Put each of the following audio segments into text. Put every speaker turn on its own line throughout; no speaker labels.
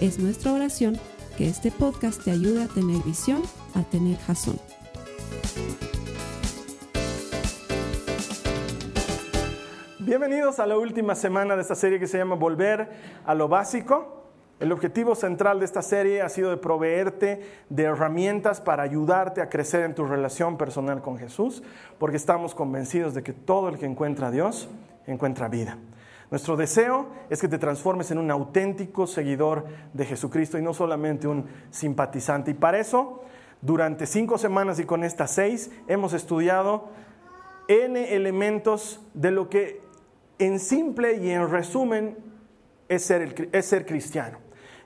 Es nuestra oración que este podcast te ayude a tener visión, a tener jazón.
Bienvenidos a la última semana de esta serie que se llama Volver a lo básico. El objetivo central de esta serie ha sido de proveerte de herramientas para ayudarte a crecer en tu relación personal con Jesús, porque estamos convencidos de que todo el que encuentra a Dios encuentra vida. Nuestro deseo es que te transformes en un auténtico seguidor de Jesucristo y no solamente un simpatizante. Y para eso, durante cinco semanas y con estas seis, hemos estudiado N elementos de lo que en simple y en resumen es ser, es ser cristiano.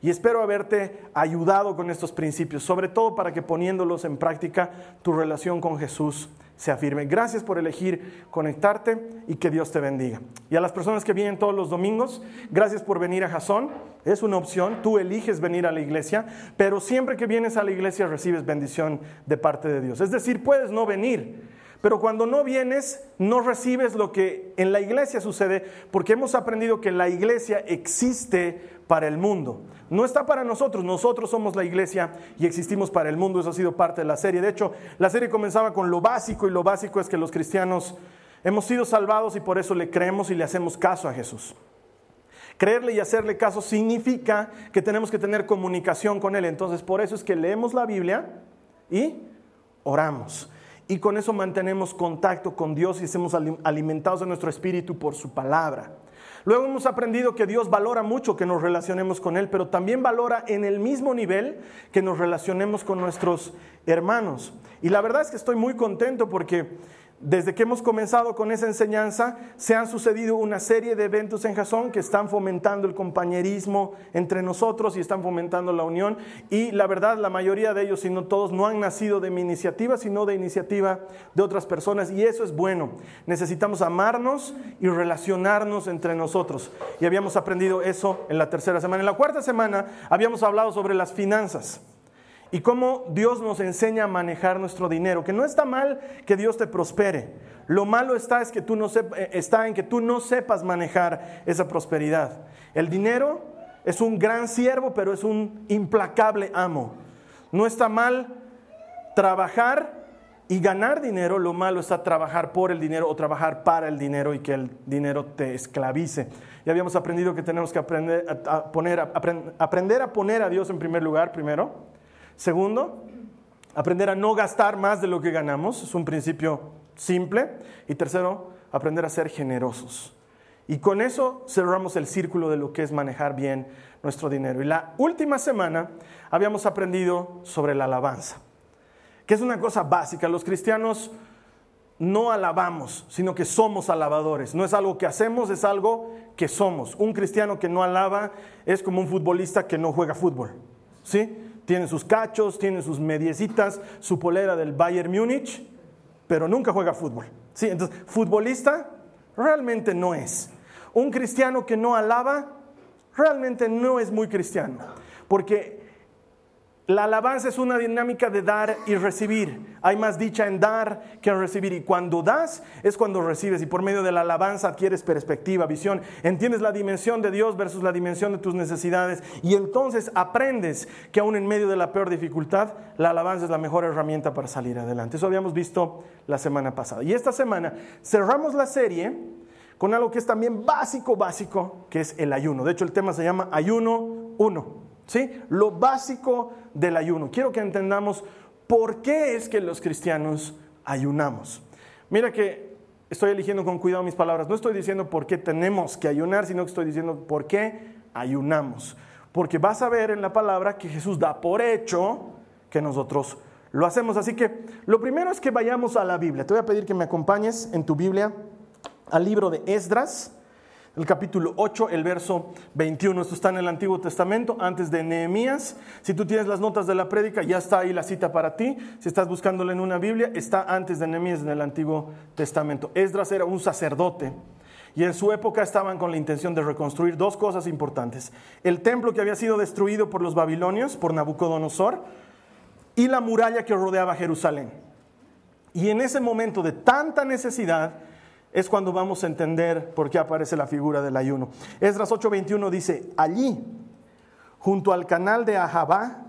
Y espero haberte ayudado con estos principios, sobre todo para que poniéndolos en práctica tu relación con Jesús se afirme. Gracias por elegir conectarte y que Dios te bendiga. Y a las personas que vienen todos los domingos, gracias por venir a Jasón. Es una opción, tú eliges venir a la iglesia, pero siempre que vienes a la iglesia recibes bendición de parte de Dios. Es decir, puedes no venir, pero cuando no vienes, no recibes lo que en la iglesia sucede, porque hemos aprendido que la iglesia existe para el mundo. No está para nosotros, nosotros somos la iglesia y existimos para el mundo, eso ha sido parte de la serie. De hecho, la serie comenzaba con lo básico y lo básico es que los cristianos hemos sido salvados y por eso le creemos y le hacemos caso a Jesús. Creerle y hacerle caso significa que tenemos que tener comunicación con Él. Entonces, por eso es que leemos la Biblia y oramos. Y con eso mantenemos contacto con Dios y estamos alimentados en nuestro espíritu por su palabra. Luego hemos aprendido que Dios valora mucho que nos relacionemos con Él, pero también valora en el mismo nivel que nos relacionemos con nuestros hermanos. Y la verdad es que estoy muy contento porque desde que hemos comenzado con esa enseñanza, se han sucedido una serie de eventos en Jasón que están fomentando el compañerismo entre nosotros y están fomentando la unión. Y la verdad, la mayoría de ellos, si no todos, no han nacido de mi iniciativa, sino de iniciativa de otras personas. Y eso es bueno. Necesitamos amarnos y relacionarnos entre nosotros. Y habíamos aprendido eso en la tercera semana. En la cuarta semana habíamos hablado sobre las finanzas y cómo Dios nos enseña a manejar nuestro dinero, que no está mal que Dios te prospere. Lo malo está, es que tú no eh, está en que tú no sepas manejar esa prosperidad. El dinero es un gran siervo, pero es un implacable amo. No está mal trabajar y ganar dinero, lo malo está trabajar por el dinero o trabajar para el dinero y que el dinero te esclavice. Ya habíamos aprendido que tenemos que aprender a, poner, aprender a poner a Dios en primer lugar primero Segundo, aprender a no gastar más de lo que ganamos, es un principio simple. Y tercero, aprender a ser generosos. Y con eso cerramos el círculo de lo que es manejar bien nuestro dinero. Y la última semana habíamos aprendido sobre la alabanza, que es una cosa básica. Los cristianos no alabamos, sino que somos alabadores. No es algo que hacemos, es algo que somos. Un cristiano que no alaba es como un futbolista que no juega fútbol. ¿Sí? Tiene sus cachos, tiene sus mediecitas, su polera del Bayern Múnich, pero nunca juega fútbol. ¿Sí? Entonces, futbolista realmente no es. Un cristiano que no alaba realmente no es muy cristiano, porque la alabanza es una dinámica de dar y recibir. Hay más dicha en dar que en recibir. Y cuando das es cuando recibes. Y por medio de la alabanza adquieres perspectiva, visión. Entiendes la dimensión de Dios versus la dimensión de tus necesidades. Y entonces aprendes que aún en medio de la peor dificultad, la alabanza es la mejor herramienta para salir adelante. Eso habíamos visto la semana pasada. Y esta semana cerramos la serie con algo que es también básico, básico, que es el ayuno. De hecho, el tema se llama Ayuno 1. ¿Sí? Lo básico del ayuno. Quiero que entendamos por qué es que los cristianos ayunamos. Mira que estoy eligiendo con cuidado mis palabras. No estoy diciendo por qué tenemos que ayunar, sino que estoy diciendo por qué ayunamos. Porque vas a ver en la palabra que Jesús da por hecho que nosotros lo hacemos. Así que lo primero es que vayamos a la Biblia. Te voy a pedir que me acompañes en tu Biblia al libro de Esdras. El capítulo 8, el verso 21. Esto está en el Antiguo Testamento, antes de Nehemías. Si tú tienes las notas de la prédica, ya está ahí la cita para ti. Si estás buscándolo en una Biblia, está antes de Nehemías en el Antiguo Testamento. Esdras era un sacerdote y en su época estaban con la intención de reconstruir dos cosas importantes. El templo que había sido destruido por los babilonios, por Nabucodonosor, y la muralla que rodeaba Jerusalén. Y en ese momento de tanta necesidad, es cuando vamos a entender por qué aparece la figura del ayuno. Esdras 8:21 dice, allí, junto al canal de Ahabá,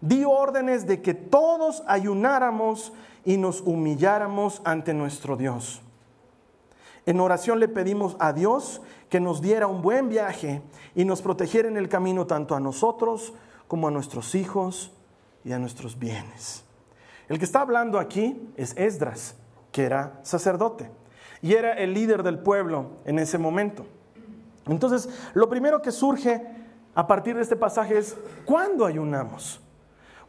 dio órdenes de que todos ayunáramos y nos humilláramos ante nuestro Dios. En oración le pedimos a Dios que nos diera un buen viaje y nos protegiera en el camino tanto a nosotros como a nuestros hijos y a nuestros bienes. El que está hablando aquí es Esdras, que era sacerdote y era el líder del pueblo en ese momento. Entonces, lo primero que surge a partir de este pasaje es, ¿cuándo ayunamos?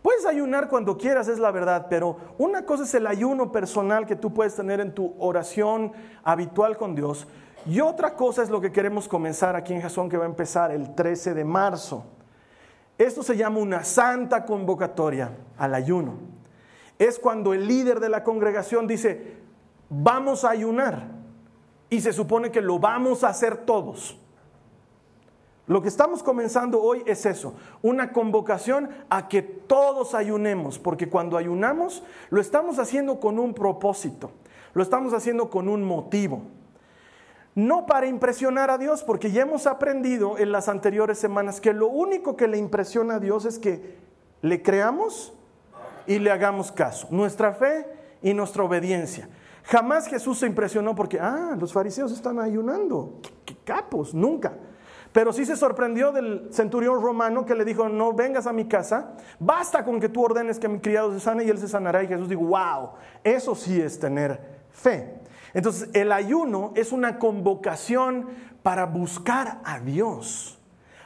Puedes ayunar cuando quieras, es la verdad, pero una cosa es el ayuno personal que tú puedes tener en tu oración habitual con Dios y otra cosa es lo que queremos comenzar aquí en Jasón que va a empezar el 13 de marzo. Esto se llama una santa convocatoria al ayuno. Es cuando el líder de la congregación dice, vamos a ayunar y se supone que lo vamos a hacer todos. Lo que estamos comenzando hoy es eso, una convocación a que todos ayunemos, porque cuando ayunamos lo estamos haciendo con un propósito, lo estamos haciendo con un motivo. No para impresionar a Dios, porque ya hemos aprendido en las anteriores semanas que lo único que le impresiona a Dios es que le creamos y le hagamos caso, nuestra fe y nuestra obediencia. Jamás Jesús se impresionó porque, ah, los fariseos están ayunando. ¿Qué, capos? Nunca. Pero sí se sorprendió del centurión romano que le dijo, no vengas a mi casa, basta con que tú ordenes que mi criado se sane y él se sanará. Y Jesús dijo, wow, eso sí es tener fe. Entonces, el ayuno es una convocación para buscar a Dios.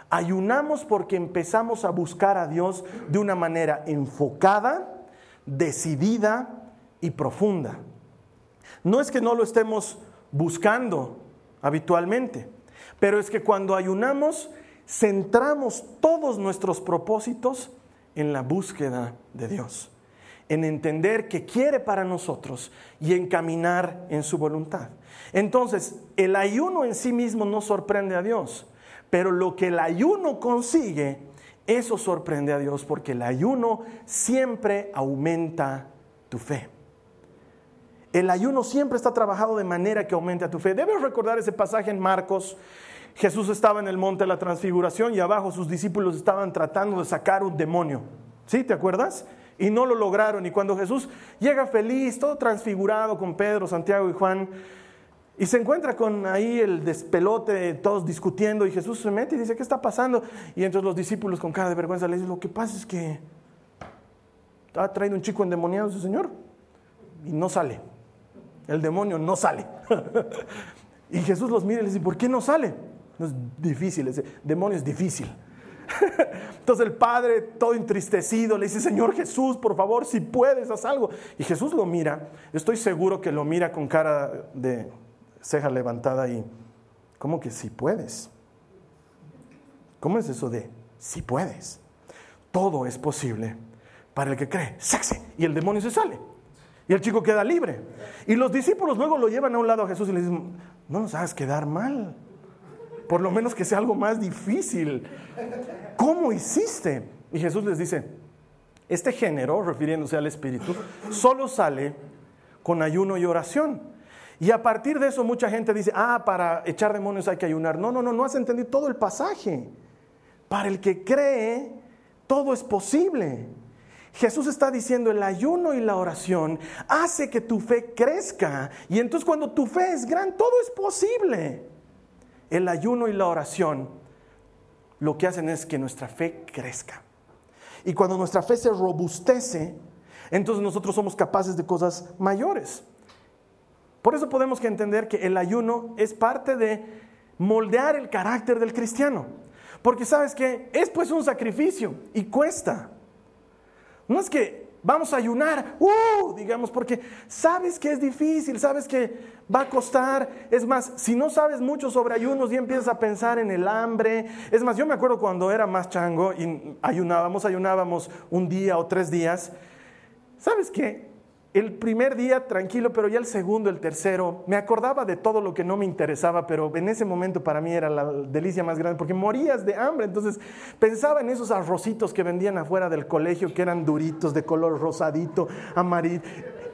Ayunamos porque empezamos a buscar a Dios de una manera enfocada, decidida y profunda. No es que no lo estemos buscando habitualmente, pero es que cuando ayunamos centramos todos nuestros propósitos en la búsqueda de Dios, en entender qué quiere para nosotros y en caminar en su voluntad. Entonces, el ayuno en sí mismo no sorprende a Dios, pero lo que el ayuno consigue, eso sorprende a Dios porque el ayuno siempre aumenta tu fe. El ayuno siempre está trabajado de manera que aumente a tu fe. Debes recordar ese pasaje en Marcos. Jesús estaba en el monte de la transfiguración y abajo sus discípulos estaban tratando de sacar un demonio. ¿Sí? ¿Te acuerdas? Y no lo lograron. Y cuando Jesús llega feliz, todo transfigurado con Pedro, Santiago y Juan, y se encuentra con ahí el despelote, todos discutiendo, y Jesús se mete y dice, ¿qué está pasando? Y entonces los discípulos con cara de vergüenza le dicen, lo que pasa es que ha traído un chico endemoniado su Señor y no sale. El demonio no sale. y Jesús los mira y les dice, ¿por qué no sale? No es difícil, ese demonio es difícil. Entonces el padre, todo entristecido, le dice, Señor Jesús, por favor, si puedes, haz algo. Y Jesús lo mira, estoy seguro que lo mira con cara de ceja levantada y, ¿cómo que si puedes? ¿Cómo es eso de si puedes? Todo es posible para el que cree. ¡Sexy! Y el demonio se sale. Y el chico queda libre. Y los discípulos luego lo llevan a un lado a Jesús y le dicen, no nos hagas quedar mal. Por lo menos que sea algo más difícil. ¿Cómo hiciste? Y Jesús les dice, este género, refiriéndose al Espíritu, solo sale con ayuno y oración. Y a partir de eso mucha gente dice, ah, para echar demonios hay que ayunar. No, no, no, no has entendido todo el pasaje. Para el que cree, todo es posible. Jesús está diciendo el ayuno y la oración hace que tu fe crezca. Y entonces cuando tu fe es gran, todo es posible. El ayuno y la oración lo que hacen es que nuestra fe crezca. Y cuando nuestra fe se robustece, entonces nosotros somos capaces de cosas mayores. Por eso podemos entender que el ayuno es parte de moldear el carácter del cristiano. Porque sabes que es pues un sacrificio y cuesta. No es que vamos a ayunar, uh, digamos, porque sabes que es difícil, sabes que va a costar. Es más, si no sabes mucho sobre ayunos y empiezas a pensar en el hambre. Es más, yo me acuerdo cuando era más chango y ayunábamos, ayunábamos un día o tres días. ¿Sabes qué? El primer día tranquilo, pero ya el segundo, el tercero, me acordaba de todo lo que no me interesaba, pero en ese momento para mí era la delicia más grande, porque morías de hambre. Entonces pensaba en esos arrocitos que vendían afuera del colegio, que eran duritos, de color rosadito, amarillo.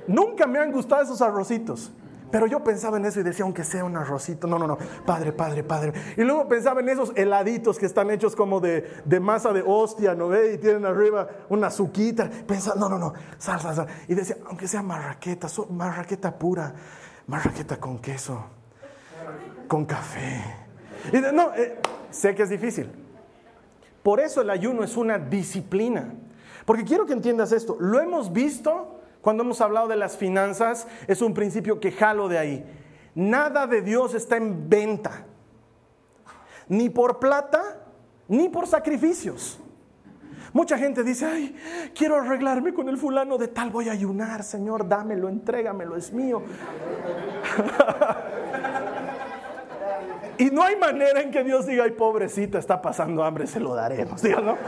Nunca me han gustado esos arrocitos. Pero yo pensaba en eso y decía, aunque sea un arrocito, no, no, no, padre, padre, padre. Y luego pensaba en esos heladitos que están hechos como de, masa de hostia, ¿no ve? Y tienen arriba una azuquita. Pensaba, no, no, no, sal, sal, sal. Y decía, aunque sea marraqueta, marraqueta pura, marraqueta con queso, con café. Y no, eh, sé que es difícil. Por eso el ayuno es una disciplina. Porque quiero que entiendas esto. Lo hemos visto cuando hemos hablado de las finanzas, es un principio que jalo de ahí. Nada de Dios está en venta, ni por plata, ni por sacrificios. Mucha gente dice, ay, quiero arreglarme con el fulano de tal, voy a ayunar, Señor, dámelo, entrégamelo, es mío. y no hay manera en que Dios diga, ay, pobrecita, está pasando hambre, se lo daremos, ¿no?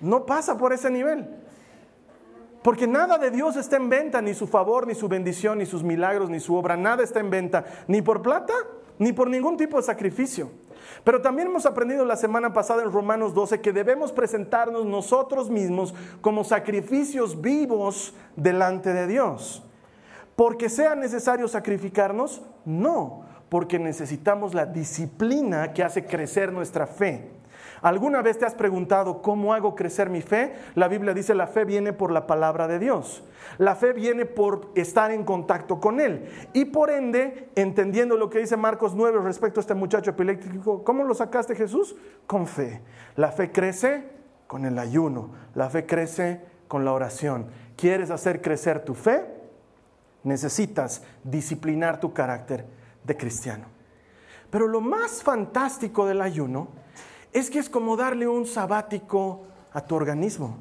No pasa por ese nivel. Porque nada de Dios está en venta, ni su favor, ni su bendición, ni sus milagros, ni su obra, nada está en venta, ni por plata, ni por ningún tipo de sacrificio. Pero también hemos aprendido la semana pasada en Romanos 12 que debemos presentarnos nosotros mismos como sacrificios vivos delante de Dios. ¿Porque sea necesario sacrificarnos? No, porque necesitamos la disciplina que hace crecer nuestra fe. ¿Alguna vez te has preguntado cómo hago crecer mi fe? La Biblia dice la fe viene por la palabra de Dios. La fe viene por estar en contacto con Él. Y por ende, entendiendo lo que dice Marcos 9 respecto a este muchacho epiléptico, ¿cómo lo sacaste Jesús? Con fe. La fe crece con el ayuno. La fe crece con la oración. ¿Quieres hacer crecer tu fe? Necesitas disciplinar tu carácter de cristiano. Pero lo más fantástico del ayuno es que es como darle un sabático a tu organismo.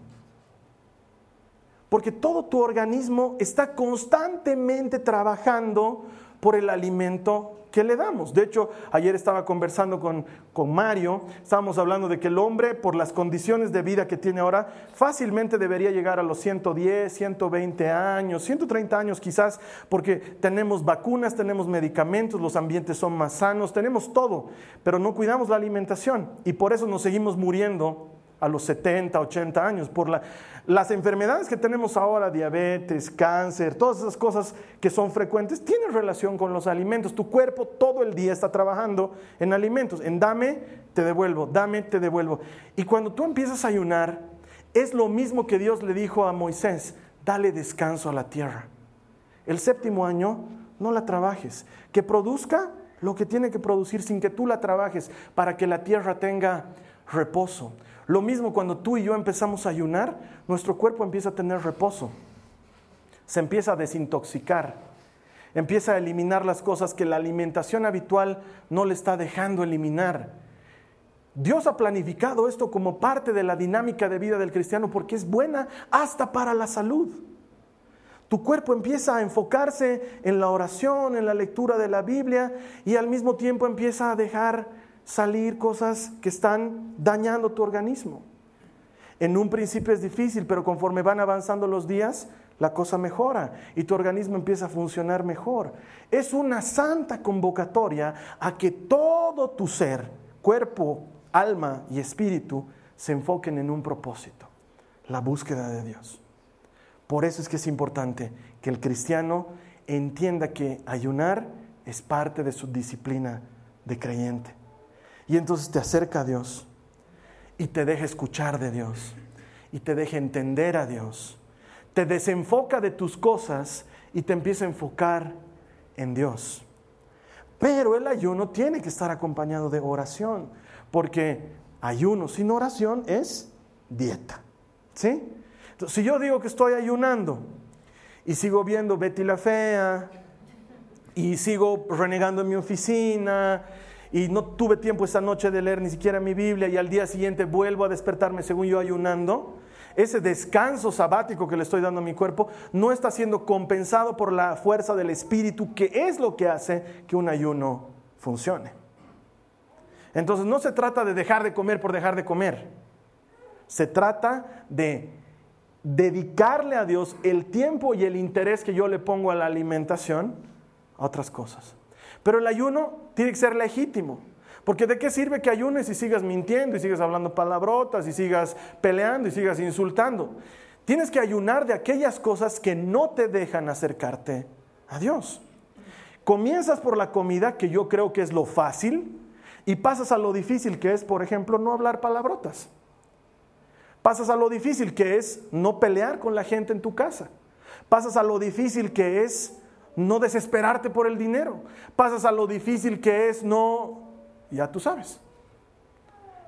Porque todo tu organismo está constantemente trabajando por el alimento que le damos. De hecho, ayer estaba conversando con, con, Mario, estábamos hablando de que el hombre, por las condiciones de vida que tiene ahora, fácilmente debería llegar a los 110, 120 años, 130 años quizás, porque tenemos vacunas, tenemos medicamentos, los ambientes son más sanos, tenemos todo, pero no cuidamos la alimentación y por eso nos seguimos muriendo a los 70, 80 años, por la, las enfermedades que tenemos ahora, diabetes, cáncer, todas esas cosas que son frecuentes, tienen relación con los alimentos. Tu cuerpo todo el día está trabajando en alimentos, en dame, te devuelvo, dame, te devuelvo. Y cuando tú empiezas a ayunar, es lo mismo que Dios le dijo a Moisés, dale descanso a la tierra. El séptimo año, no la trabajes, que produzca lo que tiene que producir sin que tú la trabajes, para que la tierra tenga reposo. Lo mismo cuando tú y yo empezamos a ayunar, nuestro cuerpo empieza a tener reposo, se empieza a desintoxicar, empieza a eliminar las cosas que la alimentación habitual no le está dejando eliminar. Dios ha planificado esto como parte de la dinámica de vida del cristiano porque es buena hasta para la salud. Tu cuerpo empieza a enfocarse en la oración, en la lectura de la Biblia y al mismo tiempo empieza a dejar salir cosas que están dañando tu organismo. En un principio es difícil, pero conforme van avanzando los días, la cosa mejora y tu organismo empieza a funcionar mejor. Es una santa convocatoria a que todo tu ser, cuerpo, alma y espíritu, se enfoquen en un propósito, la búsqueda de Dios. Por eso es que es importante que el cristiano entienda que ayunar es parte de su disciplina de creyente. Y entonces te acerca a Dios y te deja escuchar de Dios y te deja entender a Dios. Te desenfoca de tus cosas y te empieza a enfocar en Dios. Pero el ayuno tiene que estar acompañado de oración, porque ayuno sin oración es dieta. ¿Sí? Si yo digo que estoy ayunando y sigo viendo Betty la Fea y sigo renegando en mi oficina y no tuve tiempo esa noche de leer ni siquiera mi Biblia y al día siguiente vuelvo a despertarme según yo ayunando, ese descanso sabático que le estoy dando a mi cuerpo no está siendo compensado por la fuerza del Espíritu, que es lo que hace que un ayuno funcione. Entonces no se trata de dejar de comer por dejar de comer. Se trata de dedicarle a Dios el tiempo y el interés que yo le pongo a la alimentación a otras cosas. Pero el ayuno tiene que ser legítimo. Porque de qué sirve que ayunes y sigas mintiendo y sigas hablando palabrotas y sigas peleando y sigas insultando. Tienes que ayunar de aquellas cosas que no te dejan acercarte a Dios. Comienzas por la comida, que yo creo que es lo fácil, y pasas a lo difícil, que es, por ejemplo, no hablar palabrotas. Pasas a lo difícil, que es no pelear con la gente en tu casa. Pasas a lo difícil, que es no desesperarte por el dinero. Pasas a lo difícil, que es no ya tú sabes.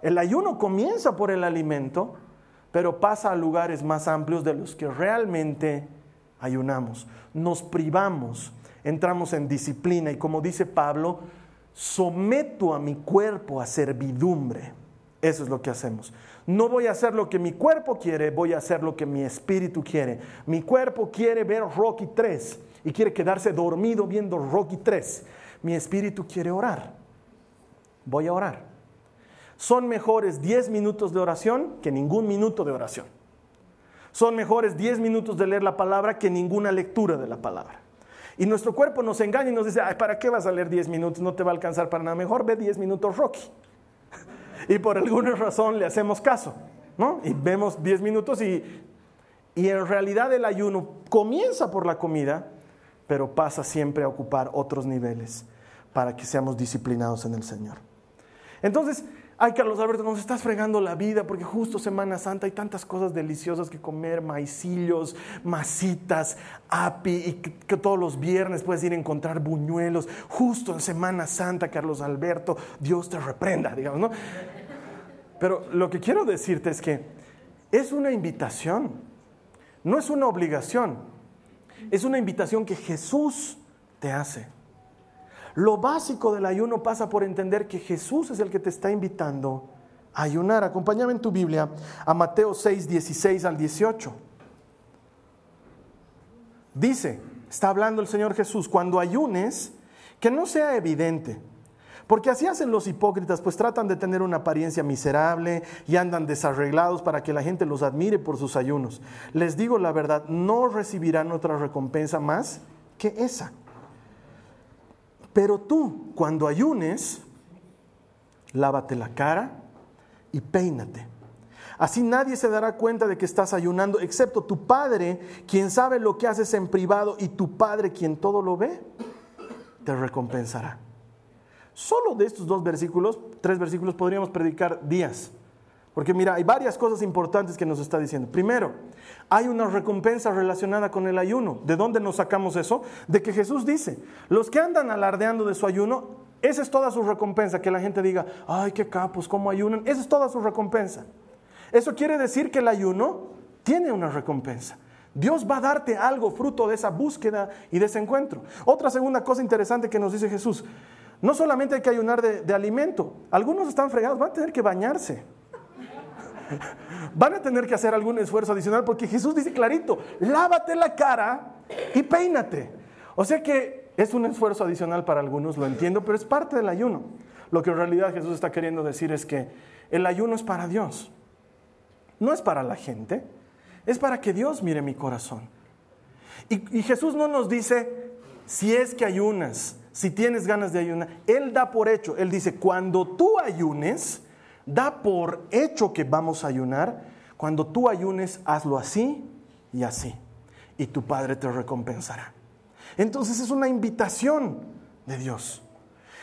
El ayuno comienza por el alimento, pero pasa a lugares más amplios de los que realmente ayunamos. Nos privamos, entramos en disciplina y como dice Pablo, someto a mi cuerpo a servidumbre. Eso es lo que hacemos. No voy a hacer lo que mi cuerpo quiere, voy a hacer lo que mi espíritu quiere. Mi cuerpo quiere ver Rocky 3 y quiere quedarse dormido viendo Rocky 3. Mi espíritu quiere orar voy a orar. Son mejores 10 minutos de oración que ningún minuto de oración. Son mejores 10 minutos de leer la palabra que ninguna lectura de la palabra. Y nuestro cuerpo nos engaña y nos dice, Ay, ¿para qué vas a leer 10 minutos? No te va a alcanzar para nada. Mejor ve 10 minutos Rocky. y por alguna razón le hacemos caso, ¿no? Y vemos 10 minutos y, y en realidad el ayuno comienza por la comida, pero pasa siempre a ocupar otros niveles para que seamos disciplinados en el Señor. Entonces, ay Carlos Alberto, nos estás fregando la vida porque justo Semana Santa hay tantas cosas deliciosas que comer, maicillos, masitas, api, y que, todos los viernes puedes ir a encontrar buñuelos. Justo en Semana Santa, Carlos Alberto, Dios te reprenda, digamos, ¿no? Pero lo que quiero decirte es que es una invitación, no es una obligación, es una invitación que Jesús te hace. Lo básico del ayuno pasa por entender que Jesús es el que te está invitando a ayunar. Acompáñame en tu Biblia a Mateo 6, 16 al 18. Dice, está hablando el Señor Jesús, cuando ayunes, que no sea evidente. Porque así hacen los hipócritas, pues tratan de tener una apariencia miserable y andan desarreglados para que la gente los admire por sus ayunos. Les digo la verdad, no recibirán otra recompensa más que esa. Pero tú, cuando ayunes, lávate la cara y peínate. Así nadie se dará cuenta de que estás ayunando, excepto tu Padre, quien sabe lo que haces en privado, y tu Padre, quien todo lo ve, te recompensará. Solo de estos dos versículos, tres versículos, podríamos predicar días. Porque mira, hay varias cosas importantes que nos está diciendo. Primero, hay una recompensa relacionada con el ayuno. ¿De dónde nos sacamos eso? De que Jesús dice, los que andan alardeando de su ayuno, esa es toda su recompensa, que la gente diga, ay, qué capos, cómo ayunan, esa es toda su recompensa. Eso quiere decir que el ayuno tiene una recompensa. Dios va a darte algo fruto de esa búsqueda y de ese encuentro. Otra segunda cosa interesante que nos dice Jesús, no solamente hay que ayunar de, alimento, algunos están fregados, van a tener que bañarse. Van a tener que hacer algún esfuerzo adicional porque Jesús dice clarito, lávate la cara y peínate. O sea que es un esfuerzo adicional para algunos, lo entiendo, pero es parte del ayuno. Lo que en realidad Jesús está queriendo decir es que el ayuno es para Dios, no es para la gente, es para que Dios mire mi corazón. Y, y Jesús no nos dice, si es que ayunas, si tienes ganas de ayunar, Él da por hecho, Él dice, cuando tú ayunes, da por hecho que vamos a ayunar. Cuando tú ayunes, hazlo así y así. Y tu Padre te recompensará. Entonces es una invitación de Dios.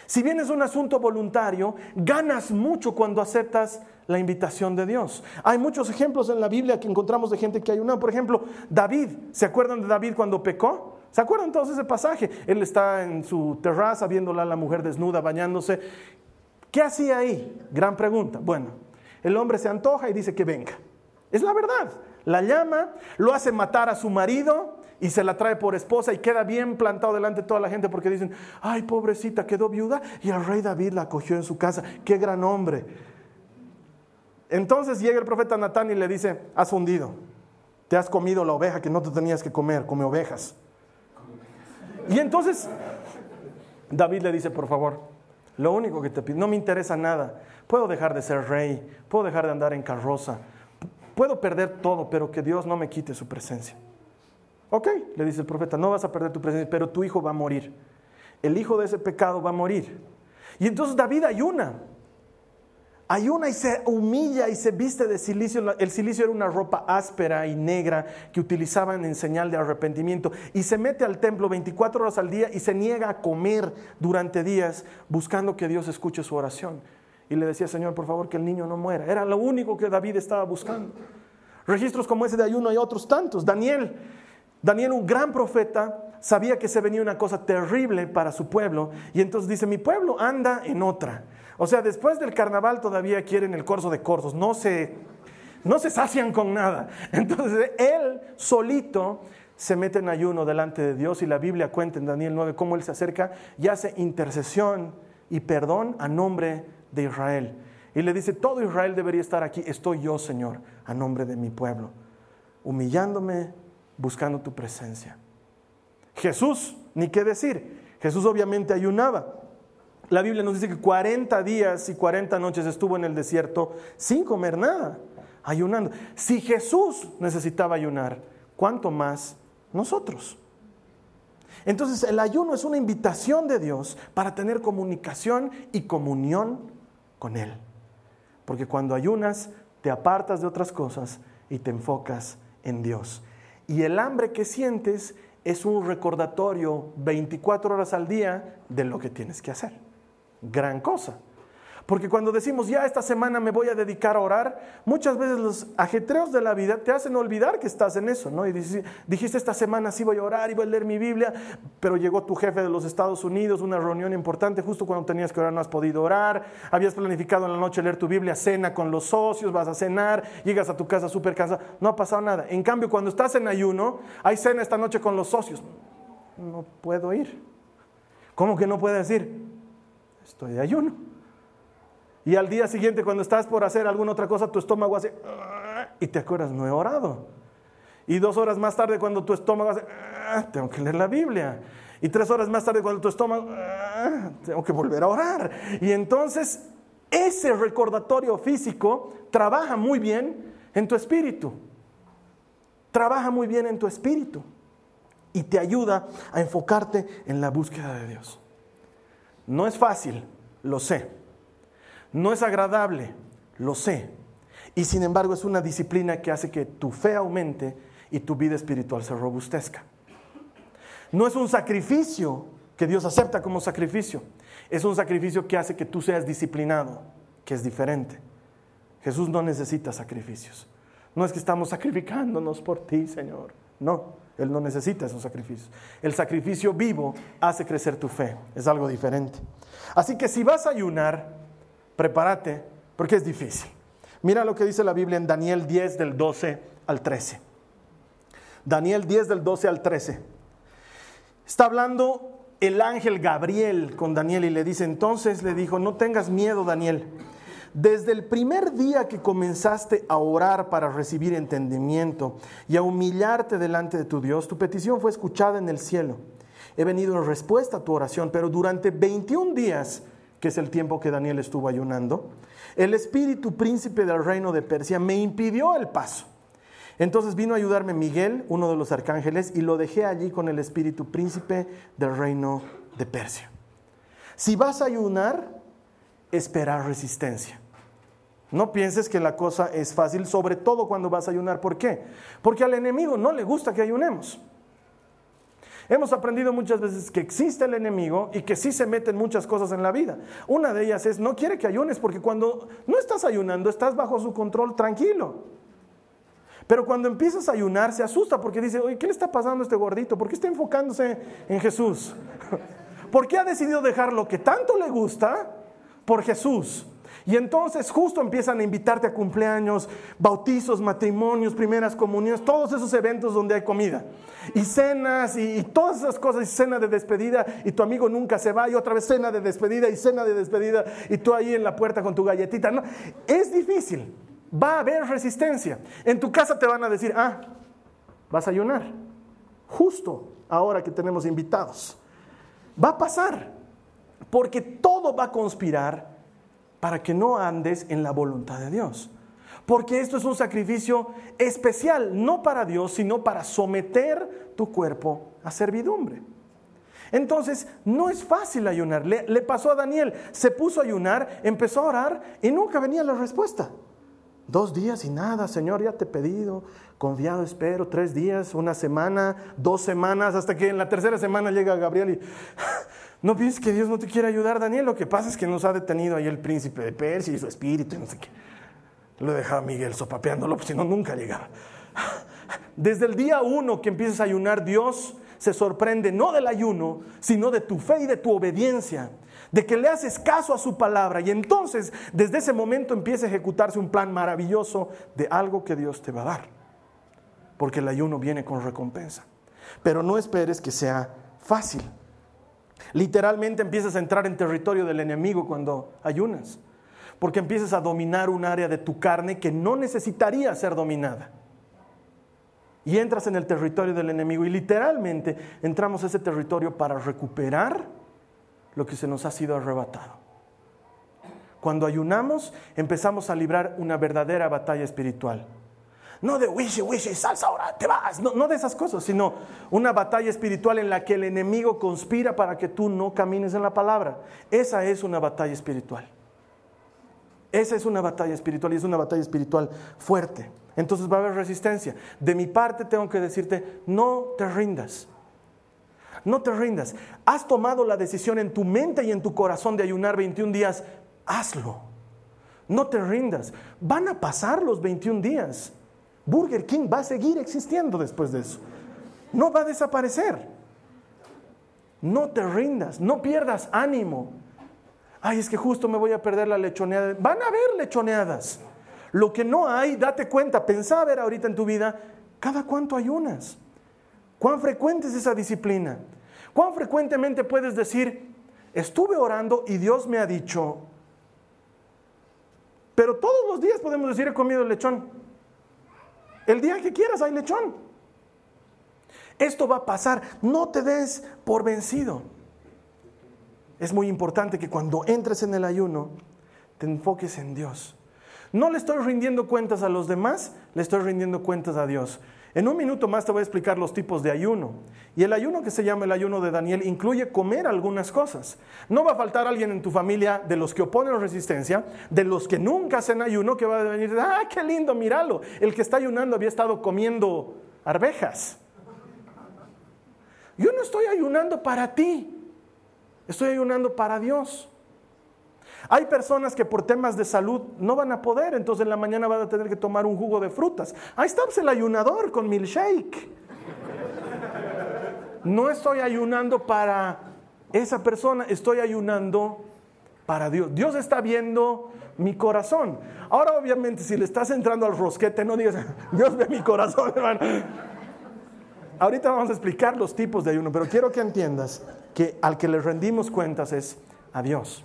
Si bien es un asunto voluntario, ganas mucho cuando aceptas la invitación de Dios. Hay muchos ejemplos en la Biblia que encontramos de gente que ayunó. Por ejemplo, David. ¿Se acuerdan de David cuando pecó? ¿Se acuerdan todos ese pasaje? Él está en su terraza viéndola a la mujer desnuda, bañándose, ¿Qué hacía ahí? Gran pregunta. Bueno, el hombre se antoja y dice que venga. Es la verdad. La llama, lo hace matar a su marido y se la trae por esposa y queda bien plantado delante de toda la gente porque dicen, ay, pobrecita, quedó viuda y el rey David la acogió en su casa, qué gran hombre. Entonces llega el profeta Natán y le dice, has fundido, te has comido la oveja que no te tenías que comer, come ovejas. Y entonces David le dice, por favor, lo único que te pido, no me interesa nada, puedo dejar de ser rey, puedo dejar de andar en carroza, puedo perder todo, pero que Dios no me quite su presencia. Ok, le dice el profeta, no vas a perder tu presencia, pero tu hijo va a morir. El hijo de ese pecado va a morir. Y entonces David ayuna ayuna y se humilla y se viste de silicio. El silicio era una ropa áspera y negra que utilizaban en señal de arrepentimiento. Y se mete al templo 24 horas al día y se niega a comer durante días buscando que Dios escuche su oración. Y le decía, Señor, por favor, que el niño no muera. Era lo único que David estaba buscando. Registros como ese de ayuno hay otros tantos. Daniel, Daniel, un gran profeta, sabía que se venía una cosa terrible para su pueblo. Y entonces dice, mi pueblo anda en otra. O sea, después del carnaval todavía quieren el corso de corsos, no se, no se sacian con nada. Entonces él solito se mete en ayuno delante de Dios y la Biblia cuenta en Daniel 9 cómo él se acerca y hace intercesión y perdón a nombre de Israel. Y le dice, todo Israel debería estar aquí, estoy yo, Señor, a nombre de mi pueblo, humillándome, buscando tu presencia. Jesús, ni qué decir, Jesús obviamente ayunaba. La Biblia nos dice que 40 días y 40 noches estuvo en el desierto sin comer nada, ayunando. Si Jesús necesitaba ayunar, ¿cuánto más nosotros? Entonces el ayuno es una invitación de Dios para tener comunicación y comunión con Él. Porque cuando ayunas te apartas de otras cosas y te enfocas en Dios. Y el hambre que sientes es un recordatorio 24 horas al día de lo que tienes que hacer gran cosa. Porque cuando decimos, ya esta semana me voy a dedicar a orar, muchas veces los ajetreos de la vida te hacen olvidar que estás en eso, ¿no? Y dijiste, esta semana sí voy a orar y voy a leer mi Biblia, pero llegó tu jefe de los Estados Unidos, una reunión importante, justo cuando tenías que orar no has podido orar, habías planificado en la noche leer tu Biblia, cena con los socios, vas a cenar, llegas a tu casa súper cansado, no ha pasado nada. En cambio, cuando estás en ayuno, hay cena esta noche con los socios, no puedo ir. ¿Cómo que no puedes ir? estoy de ayuno. Y al día siguiente, cuando estás por hacer alguna otra cosa, tu estómago hace, y te acuerdas, no he orado. Y dos horas más tarde, cuando tu estómago hace, tengo que leer la Biblia. Y tres horas más tarde, cuando tu estómago, tengo que volver a orar. Y entonces, ese recordatorio físico trabaja muy bien en tu espíritu. Trabaja muy bien en tu espíritu. Y te ayuda a enfocarte en la búsqueda de Dios. No es fácil, lo sé. No es agradable, lo sé. Y sin embargo es una disciplina que hace que tu fe aumente y tu vida espiritual se robustezca. No es un sacrificio que Dios acepta como sacrificio. Es un sacrificio que hace que tú seas disciplinado, que es diferente. Jesús no necesita sacrificios. No es que estamos sacrificándonos por ti, Señor. No. Él no necesita esos sacrificios. El sacrificio vivo hace crecer tu fe. Es algo diferente. Así que si vas a ayunar, prepárate porque es difícil. Mira lo que dice la Biblia en Daniel 10 del 12 al 13. Daniel 10 del 12 al 13. Está hablando el ángel Gabriel con Daniel y le dice, entonces le dijo, no tengas miedo Daniel desde el primer día que comenzaste a orar para recibir entendimiento y a humillarte delante de tu Dios, tu petición fue escuchada en el cielo. He venido en respuesta a tu oración, pero durante 21 días, que es el tiempo que Daniel estuvo ayunando, el espíritu príncipe del reino de Persia me impidió el paso. Entonces vino a ayudarme Miguel, uno de los arcángeles, y lo dejé allí con el espíritu príncipe del reino de Persia. Si vas a ayunar, esperar resistencia. No pienses que la cosa es fácil, sobre todo cuando vas a ayunar. ¿Por qué? Porque al enemigo no le gusta que ayunemos. Hemos aprendido muchas veces que existe el enemigo y que sí se meten muchas cosas en la vida. Una de ellas es, no quiere que ayunes porque cuando no estás ayunando, estás bajo su control tranquilo. Pero cuando empiezas a ayunar, se asusta porque dice, oye, ¿qué le está pasando a este gordito? ¿Por qué está enfocándose en Jesús? ¿Por qué ha decidido dejar lo que tanto le gusta por Jesús? Y entonces justo empiezan a invitarte a cumpleaños, bautizos, matrimonios, primeras comuniones, todos esos eventos donde hay comida. Y cenas y, todas esas cosas, y cena de despedida, y tu amigo nunca se va, y otra vez cena de despedida, y cena de despedida, y tú ahí en la puerta con tu galletita. No, es difícil, va a haber resistencia. En tu casa te van a decir, ah, vas a ayunar, justo ahora que tenemos invitados. Va a pasar, porque todo va a conspirar para que no andes en la voluntad de Dios. Porque esto es un sacrificio especial, no para Dios, sino para someter tu cuerpo a servidumbre. Entonces, no es fácil ayunar. Le, pasó a Daniel, se puso a ayunar, empezó a orar y nunca venía la respuesta. Dos días y nada, Señor, ya te he pedido, confiado espero, tres días, una semana, dos semanas, hasta que en la tercera semana llega Gabriel y no pienses que Dios no te quiere ayudar, Daniel. Lo que pasa es que nos ha detenido ahí el príncipe de Persia y su espíritu y no sé qué. Lo dejaba Miguel sopapeándolo, pues si no, nunca llegaba. Desde el día uno que empiezas a ayunar, Dios se sorprende no del ayuno, sino de tu fe y de tu obediencia, de que le haces caso a su palabra. Y entonces, desde ese momento empieza a ejecutarse un plan maravilloso de algo que Dios te va a dar. Porque el ayuno viene con recompensa. Pero no esperes que sea fácil. Literalmente empiezas a entrar en territorio del enemigo cuando ayunas, porque empiezas a dominar un área de tu carne que no necesitaría ser dominada. Y entras en el territorio del enemigo y literalmente entramos a ese territorio para recuperar lo que se nos ha sido arrebatado. Cuando ayunamos empezamos a librar una verdadera batalla espiritual. No de wishy wishy, salsa ahora, te vas. No, no de esas cosas, sino una batalla espiritual en la que el enemigo conspira para que tú no camines en la palabra. Esa es una batalla espiritual. Esa es una batalla espiritual y es una batalla espiritual fuerte. Entonces va a haber resistencia. De mi parte tengo que decirte, no te rindas. No te rindas. Has tomado la decisión en tu mente y en tu corazón de ayunar 21 días. Hazlo. No te rindas. Van a pasar los 21 días. Burger King va a seguir existiendo después de eso. No va a desaparecer. No te rindas, no pierdas ánimo. Ay, es que justo me voy a perder la lechoneada. Van a haber lechoneadas. Lo que no hay, date cuenta, pensá a ver ahorita en tu vida, cada cuánto ayunas. ¿Cuán frecuente es esa disciplina? ¿Cuán frecuentemente puedes decir, estuve orando y Dios me ha dicho, pero todos los días podemos decir, he comido el lechón. El día que quieras hay lechón. Esto va a pasar. No te des por vencido. Es muy importante que cuando entres en el ayuno, te enfoques en Dios. No le estoy rindiendo cuentas a los demás, le estoy rindiendo cuentas a Dios. En un minuto más te voy a explicar los tipos de ayuno. Y el ayuno que se llama el ayuno de Daniel incluye comer algunas cosas. No va a faltar alguien en tu familia de los que oponen resistencia, de los que nunca hacen ayuno, que va a venir, ah, qué lindo, míralo. El que está ayunando había estado comiendo arvejas. Yo no estoy ayunando para ti, estoy ayunando para Dios. Hay personas que por temas de salud no van a poder, entonces en la mañana van a tener que tomar un jugo de frutas. Ahí está pues, el ayunador con milkshake. No estoy ayunando para esa persona, estoy ayunando para Dios. Dios está viendo mi corazón. Ahora obviamente si le estás entrando al rosquete, no digas, Dios ve mi corazón, hermano. Ahorita vamos a explicar los tipos de ayuno, pero quiero que entiendas que al que le rendimos cuentas es a Dios.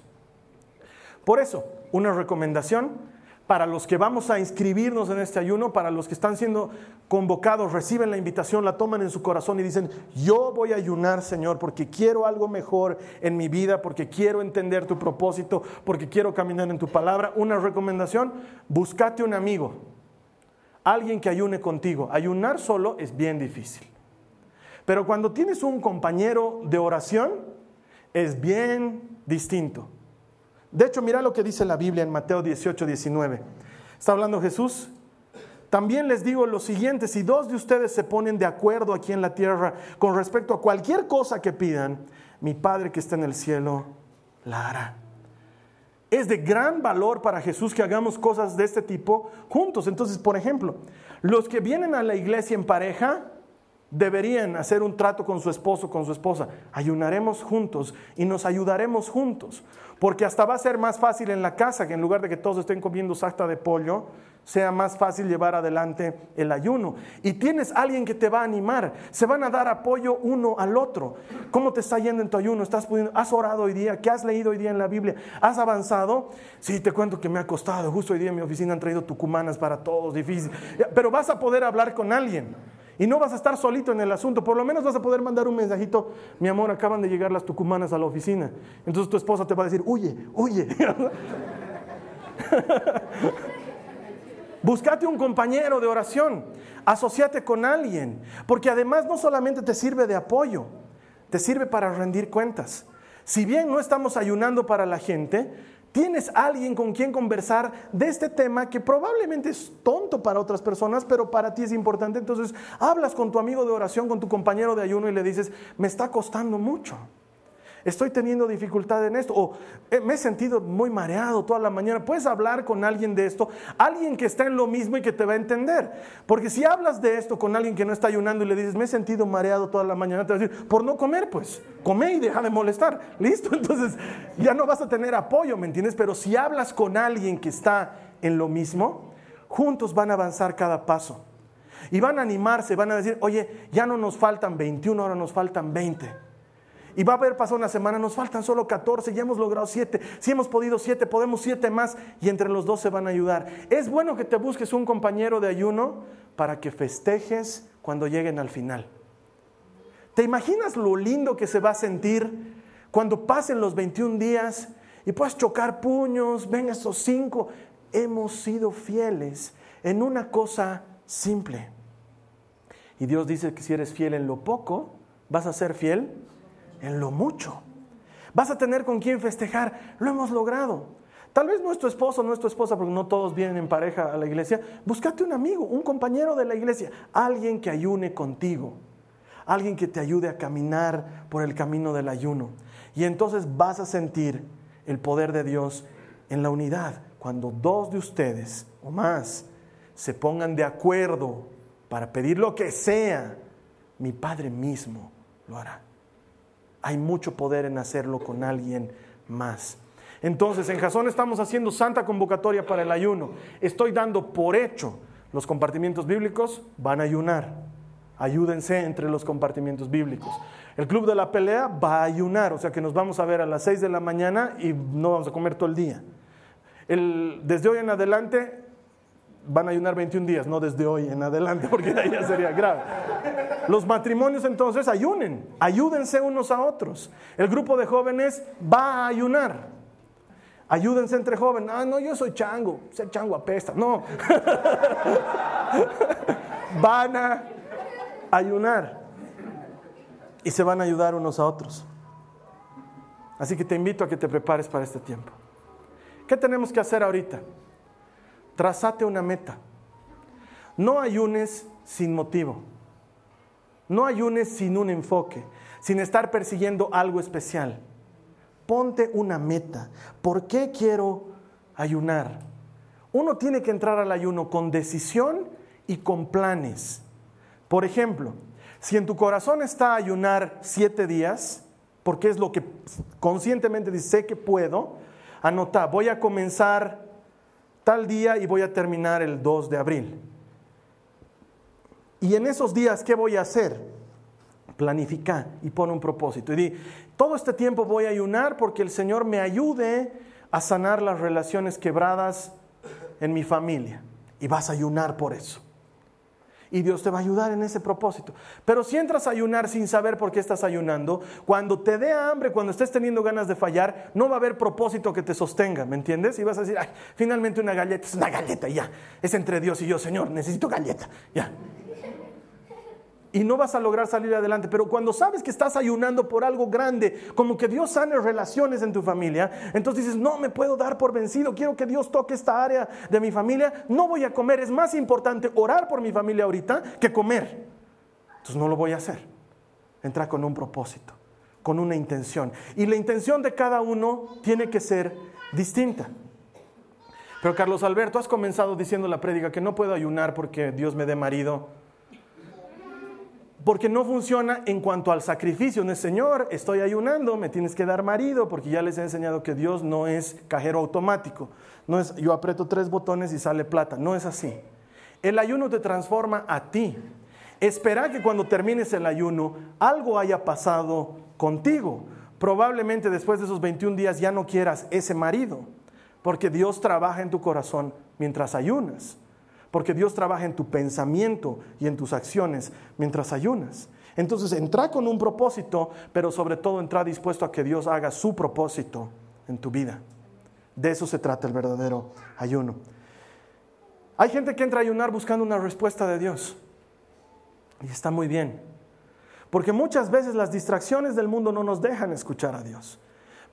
Por eso, una recomendación para los que vamos a inscribirnos en este ayuno, para los que están siendo convocados, reciben la invitación, la toman en su corazón y dicen, yo voy a ayunar, Señor, porque quiero algo mejor en mi vida, porque quiero entender tu propósito, porque quiero caminar en tu palabra. Una recomendación, búscate un amigo, alguien que ayune contigo. Ayunar solo es bien difícil. Pero cuando tienes un compañero de oración, es bien distinto. De hecho, mira lo que dice la Biblia en Mateo 18, 19. Está hablando Jesús. También les digo lo siguiente, si dos de ustedes se ponen de acuerdo aquí en la tierra con respecto a cualquier cosa que pidan, mi Padre que está en el cielo la hará. Es de gran valor para Jesús que hagamos cosas de este tipo juntos. Entonces, por ejemplo, los que vienen a la iglesia en pareja, deberían hacer un trato con su esposo, con su esposa. Ayunaremos juntos y nos ayudaremos juntos. Porque hasta va a ser más fácil en la casa que en lugar de que todos estén comiendo sacta de pollo, sea más fácil llevar adelante el ayuno. Y tienes alguien que te va a animar. Se van a dar apoyo uno al otro. ¿Cómo te está yendo en tu ayuno? ¿Estás pudiendo, ¿Has orado hoy día? ¿Qué has leído hoy día en la Biblia? ¿Has avanzado? Sí, te cuento que me ha costado. Justo hoy día en mi oficina han traído tucumanas para todos, difícil. Pero vas a poder hablar con alguien. Y no vas a estar solito en el asunto, por lo menos vas a poder mandar un mensajito, mi amor, acaban de llegar las tucumanas a la oficina. Entonces tu esposa te va a decir, huye, huye. Búscate un compañero de oración, asociate con alguien, porque además no solamente te sirve de apoyo, te sirve para rendir cuentas. Si bien no estamos ayunando para la gente, Tienes alguien con quien conversar de este tema que probablemente es tonto para otras personas, pero para ti es importante. Entonces hablas con tu amigo de oración, con tu compañero de ayuno y le dices, me está costando mucho estoy teniendo dificultad en esto, o eh, me he sentido muy mareado toda la mañana. Puedes hablar con alguien de esto, alguien que está en lo mismo y que te va a entender. Porque si hablas de esto con alguien que no está ayunando y le dices, me he sentido mareado toda la mañana, te va a decir, por no comer, pues, come y deja de molestar. Listo, entonces ya no vas a tener apoyo, ¿me entiendes? Pero si hablas con alguien que está en lo mismo, juntos van a avanzar cada paso. Y van a animarse, van a decir, oye, ya no nos faltan 21, ahora nos faltan 20. Y va a haber pasado una semana, nos faltan solo 14, ya hemos logrado 7. Si hemos podido 7, podemos 7 más y entre los dos se van a ayudar. Es bueno que te busques un compañero de ayuno para que festejes cuando lleguen al final. ¿Te imaginas lo lindo que se va a sentir cuando pasen los 21 días y puedas chocar puños, ven esos 5? Hemos sido fieles en una cosa simple. Y Dios dice que si eres fiel en lo poco, vas a ser fiel en lo mucho. Vas a tener con quién festejar. Lo hemos logrado. Tal vez no es tu esposo, no es tu esposa, porque no todos vienen en pareja a la iglesia. Búscate un amigo, un compañero de la iglesia, alguien que ayune contigo, alguien que te ayude a caminar por el camino del ayuno. Y entonces vas a sentir el poder de Dios en la unidad. Cuando dos de ustedes o más se pongan de acuerdo para pedir lo que sea, mi Padre mismo lo hará hay mucho poder en hacerlo con alguien más. Entonces, en Jason estamos haciendo santa convocatoria para el ayuno. Estoy dando por hecho los compartimientos bíblicos, van a ayunar. Ayúdense entre los compartimientos bíblicos. El club de la pelea va a ayunar, o sea que nos vamos a ver a las 6 de la mañana y no vamos a comer todo el día. desde hoy en adelante van a ayunar 21 días, no desde hoy en adelante, porque ahí ya sería grave. Los matrimonios entonces ayunen, ayúdense unos a otros. El grupo de jóvenes va a ayunar. Ayúdense entre jóvenes. Ah, no, yo soy chango, ser chango apesta. No. van a ayunar y se van a ayudar unos a otros. Así que te invito a que te prepares para este tiempo. ¿Qué tenemos que hacer ahorita? Trazate una meta. No ayunes sin motivo. No ayunes sin un enfoque, sin estar persiguiendo algo especial. Ponte una meta. ¿Por qué quiero ayunar? Uno tiene que entrar al ayuno con decisión y con planes. Por ejemplo, si en tu corazón está ayunar siete días, porque es lo que conscientemente dice que puedo, anota, voy a comenzar tal día y voy a terminar el 2 de abril. Y en esos días, ¿qué voy a hacer? Planifica y pon un propósito. Y di, todo este tiempo voy a ayunar porque el Señor me ayude a sanar las relaciones quebradas en mi familia. Y vas a ayunar por eso y Dios te va a ayudar en ese propósito. Pero si entras a ayunar sin saber por qué estás ayunando, cuando te dé hambre, cuando estés teniendo ganas de fallar, no va a haber propósito que te sostenga, ¿me entiendes? Y vas a decir, ay, finalmente una galleta es una galleta, ya. Es entre Dios y yo, Señor, necesito galleta, ya y no vas a lograr salir adelante. Pero cuando sabes que estás ayunando por algo grande, como que Dios sane relaciones en tu familia, entonces dices, no me puedo dar por vencido, quiero que Dios toque esta área de mi familia, no voy a comer, es más importante orar por mi familia ahorita que comer. Entonces no lo voy a hacer. Entra con un propósito, con una intención. Y la intención de cada uno tiene que ser distinta. Pero Carlos Alberto, has comenzado diciendo la prédica que no puedo ayunar porque Dios me dé marido Porque no funciona en cuanto al sacrificio. No es, Señor, estoy ayunando, me tienes que dar marido, porque ya les he enseñado que Dios no es cajero automático. No es, yo aprieto tres botones y sale plata. No es así. El ayuno te transforma a ti. Espera que cuando termines el ayuno algo haya pasado contigo. Probablemente después de esos 21 días ya no quieras ese marido, porque Dios trabaja en tu corazón mientras ayunas porque Dios trabaja en tu pensamiento y en tus acciones mientras ayunas. Entonces entra con un propósito, pero sobre todo entra dispuesto a que Dios haga su propósito en tu vida. De eso se trata el verdadero ayuno. Hay gente que entra a ayunar buscando una respuesta de Dios. Y está muy bien. Porque muchas veces las distracciones del mundo no nos dejan escuchar a Dios.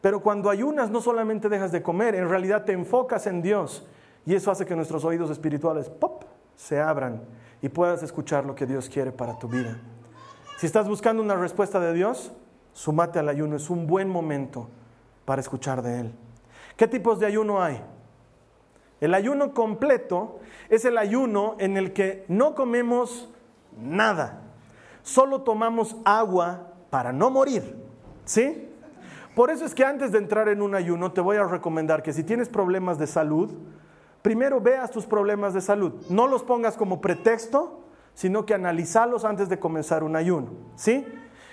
Pero cuando ayunas no solamente dejas de comer, en realidad te enfocas en Dios y eso hace que nuestros oídos espirituales pop, se abran y puedas escuchar lo que Dios quiere para tu vida. Si estás buscando una respuesta de Dios, sumate al ayuno. Es un buen momento para escuchar de Él. ¿Qué tipos de ayuno hay? El ayuno completo es el ayuno en el que no comemos nada, solo tomamos agua para no morir. ¿Sí? Por eso es que antes de entrar en un ayuno te voy a recomendar que si tienes problemas de salud, primero veas tus problemas de salud. No los pongas como pretexto, sino que analizalos antes de comenzar un ayuno. ¿Sí?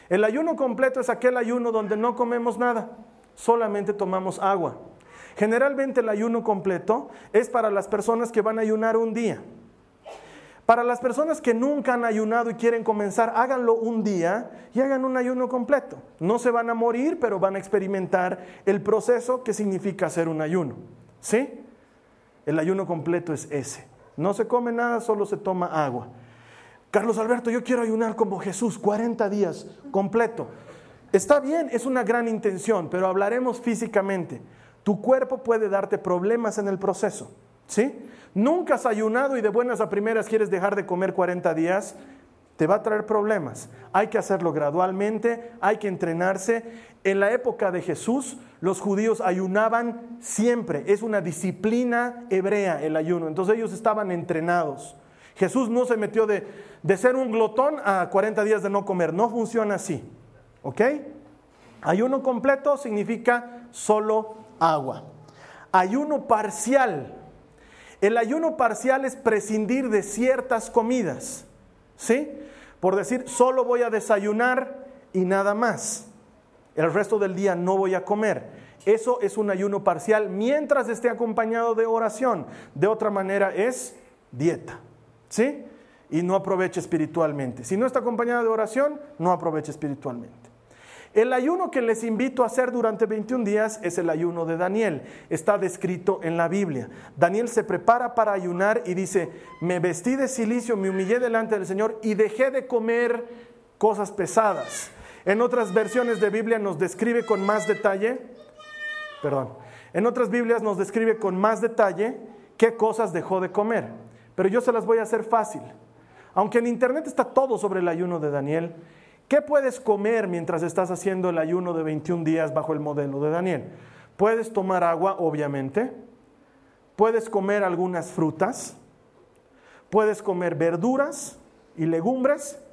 El ayuno completo es aquel ayuno donde no comemos nada, solamente tomamos agua. Generalmente el ayuno completo es para las personas que van a ayunar un día. Para las personas que nunca han ayunado y quieren comenzar, háganlo un día y hagan un ayuno completo. No se van a morir, pero van a experimentar el proceso que significa hacer un ayuno. ¿Sí? El ayuno completo es ese. No se come nada, solo se toma agua. Carlos Alberto, yo quiero ayunar como Jesús, 40 días completo. Está bien, es una gran intención, pero hablaremos físicamente. Tu cuerpo puede darte problemas en el proceso. ¿Sí? Nunca has ayunado y de buenas a primeras quieres dejar de comer 40 días, te va a traer problemas. Hay que hacerlo gradualmente, hay que entrenarse. En la época de Jesús, los judíos ayunaban siempre. Es una disciplina hebrea el ayuno. Entonces ellos estaban entrenados. Jesús no se metió de, de ser un glotón a 40 días de no comer. No funciona así. ¿Ok? Ayuno completo significa solo agua. Ayuno parcial. El ayuno parcial es prescindir de ciertas comidas. ¿Sí? Por decir, solo voy a desayunar y nada más. El resto del día no voy a comer. Eso es un ayuno parcial mientras esté acompañado de oración. De otra manera es dieta. ¿Sí? Y no aproveche espiritualmente. Si no está acompañado de oración, no aproveche espiritualmente. El ayuno que les invito a hacer durante 21 días es el ayuno de Daniel. Está descrito en la Biblia. Daniel se prepara para ayunar y dice, me vestí de silicio, me humillé delante del Señor y dejé de comer cosas pesadas. En otras versiones de Biblia nos describe con más detalle, perdón, en otras Biblias nos describe con más detalle qué cosas dejó de comer. Pero yo se las voy a hacer fácil. Aunque en internet está todo sobre el ayuno de Daniel, ¿Qué puedes comer mientras estás haciendo el ayuno de 21 días bajo el modelo de Daniel? Puedes tomar agua, obviamente. Puedes comer algunas frutas. Puedes comer verduras y legumbres.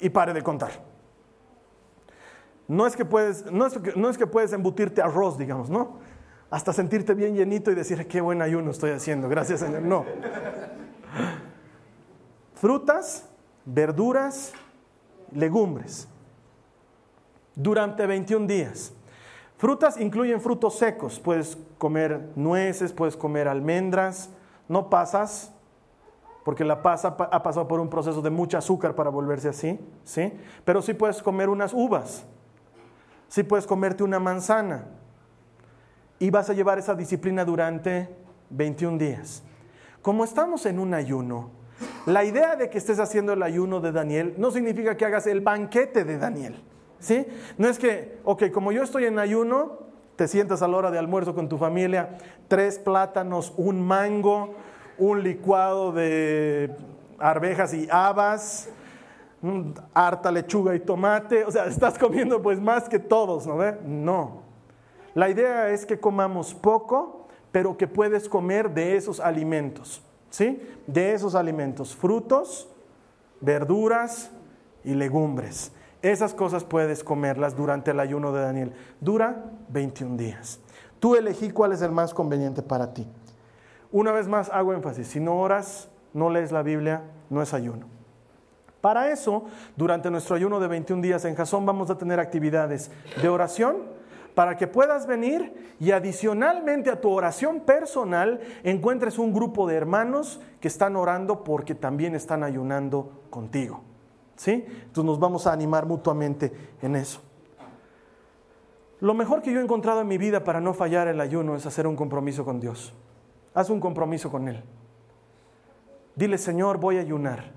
Y pare de contar. No es que puedes, no es, no es que puedes embutirte arroz, digamos, ¿no? Hasta sentirte bien llenito y decir, qué buen ayuno estoy haciendo, gracias Señor. No. Frutas, verduras, legumbres, durante 21 días. Frutas incluyen frutos secos, puedes comer nueces, puedes comer almendras, no pasas, porque la pasa ha pasado por un proceso de mucho azúcar para volverse así, ¿sí? Pero sí puedes comer unas uvas, sí puedes comerte una manzana, y vas a llevar esa disciplina durante 21 días. Como estamos en un ayuno, la idea de que estés haciendo el ayuno de Daniel no significa que hagas el banquete de Daniel. ¿sí? No es que, ok, como yo estoy en ayuno, te sientas a la hora de almuerzo con tu familia, tres plátanos, un mango, un licuado de arvejas y habas, harta lechuga y tomate, o sea, estás comiendo pues más que todos, ¿no? No. La idea es que comamos poco, pero que puedes comer de esos alimentos. ¿sí? De esos alimentos, frutos, verduras y legumbres. Esas cosas puedes comerlas durante el ayuno de Daniel. Dura 21 días. Tú elegí cuál es el más conveniente para ti. Una vez más hago énfasis, si no oras, no lees la Biblia, no es ayuno. Para eso, durante nuestro ayuno de 21 días en Jasón vamos a tener actividades de oración para que puedas venir y adicionalmente a tu oración personal encuentres un grupo de hermanos que están orando porque también están ayunando contigo. ¿Sí? Entonces nos vamos a animar mutuamente en eso. Lo mejor que yo he encontrado en mi vida para no fallar el ayuno es hacer un compromiso con Dios. Haz un compromiso con Él. Dile, Señor, voy a ayunar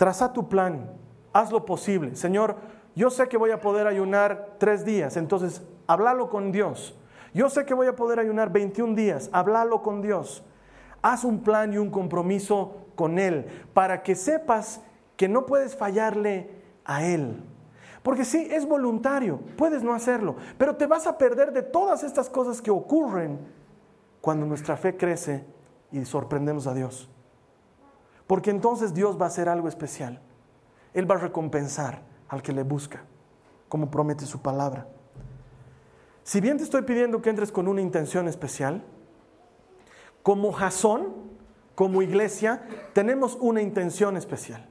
Traza tu plan, haz lo posible. Señor, yo sé que voy a poder ayunar tres días, entonces háblalo con Dios. Yo sé que voy a poder ayunar 21 días, háblalo con Dios. Haz un plan y un compromiso con Él para que sepas que no puedes fallarle a Él. Porque sí, es voluntario, puedes no hacerlo, pero te vas a perder de todas estas cosas que ocurren cuando nuestra fe crece y sorprendemos a Dios. Porque entonces Dios va a hacer algo especial. Él va a recompensar al que le busca, como promete su palabra. Si bien te estoy pidiendo que entres con una intención especial, como Jasón, como iglesia, tenemos una intención especial.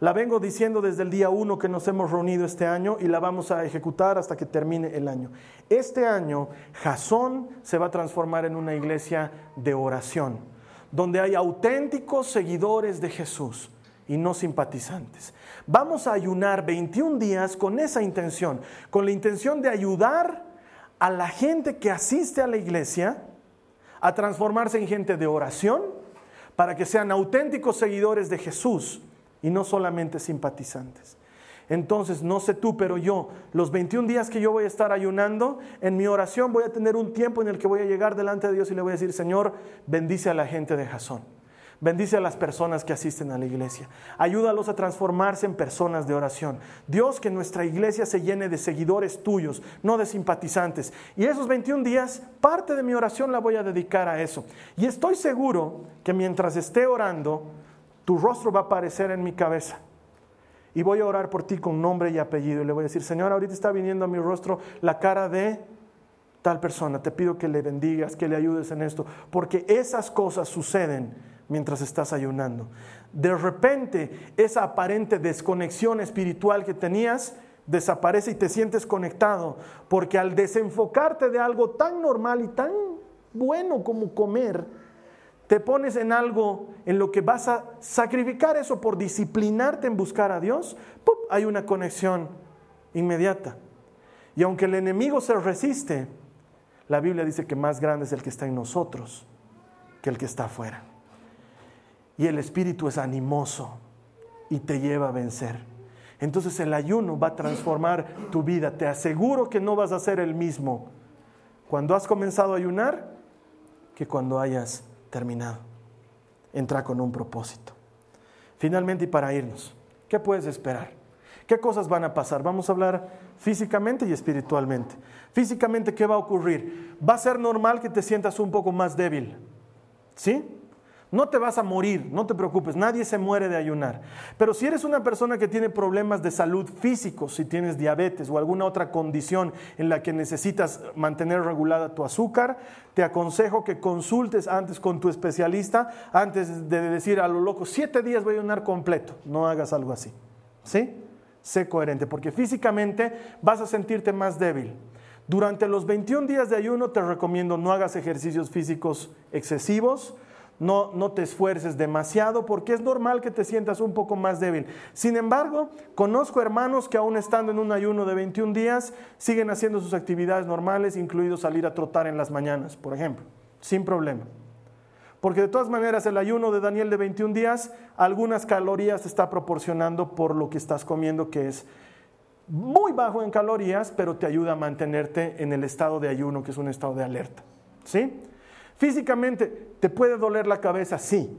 La vengo diciendo desde el día uno que nos hemos reunido este año y la vamos a ejecutar hasta que termine el año. Este año, Jasón se va a transformar en una iglesia de oración donde hay auténticos seguidores de Jesús y no simpatizantes. Vamos a ayunar 21 días con esa intención, con la intención de ayudar a la gente que asiste a la iglesia a transformarse en gente de oración para que sean auténticos seguidores de Jesús y no solamente simpatizantes. Entonces, no sé tú, pero yo, los 21 días que yo voy a estar ayunando, en mi oración voy a tener un tiempo en el que voy a llegar delante de Dios y le voy a decir, Señor, bendice a la gente de Jasón. Bendice a las personas que asisten a la iglesia. Ayúdalos a transformarse en personas de oración. Dios, que nuestra iglesia se llene de seguidores tuyos, no de simpatizantes. Y esos 21 días, parte de mi oración la voy a dedicar a eso. Y estoy seguro que mientras esté orando, tu rostro va a aparecer en mi cabeza y voy a orar por ti con nombre y apellido. Y le voy a decir, Señor, ahorita está viniendo a mi rostro la cara de tal persona. Te pido que le bendigas, que le ayudes en esto, porque esas cosas suceden mientras estás ayunando. De repente, esa aparente desconexión espiritual que tenías desaparece y te sientes conectado, porque al desenfocarte de algo tan normal y tan bueno como comer, te pones en algo en lo que vas a sacrificar eso por disciplinarte en buscar a Dios, hay una conexión inmediata. Y aunque el enemigo se resiste, la Biblia dice que más grande es el que está en nosotros que el que está afuera. Y el espíritu es animoso y te lleva a vencer. Entonces el ayuno va a transformar tu vida. Te aseguro que no vas a ser el mismo cuando has comenzado a ayunar que cuando hayas terminado. Entra con un propósito. Finalmente, y para irnos, ¿qué puedes esperar? ¿Qué cosas van a pasar? Vamos a hablar físicamente y espiritualmente. Físicamente, ¿qué va a ocurrir? Va a ser normal que te sientas un poco más débil. ¿Sí? No te vas a morir, no te preocupes, nadie se muere de ayunar. Pero si eres una persona que tiene problemas de salud físicos, si tienes diabetes o alguna otra condición en la que necesitas mantener regulada tu azúcar, te aconsejo que consultes antes con tu especialista, antes de decir a lo loco, siete días voy a ayunar completo. No hagas algo así. ¿Sí? Sé coherente, porque físicamente vas a sentirte más débil. Durante los 21 días de ayuno te recomiendo no hagas ejercicios físicos excesivos, no, no te esfuerces demasiado porque es normal que te sientas un poco más débil. Sin embargo, conozco hermanos que aún estando en un ayuno de 21 días siguen haciendo sus actividades normales, incluido salir a trotar en las mañanas, por ejemplo, sin problema. Porque de todas maneras el ayuno de Daniel de 21 días, algunas calorías te está proporcionando por lo que estás comiendo, que es muy bajo en calorías, pero te ayuda a mantenerte en el estado de ayuno, que es un estado de alerta. ¿Sí? Físicamente, ¿te puede doler la cabeza? Sí.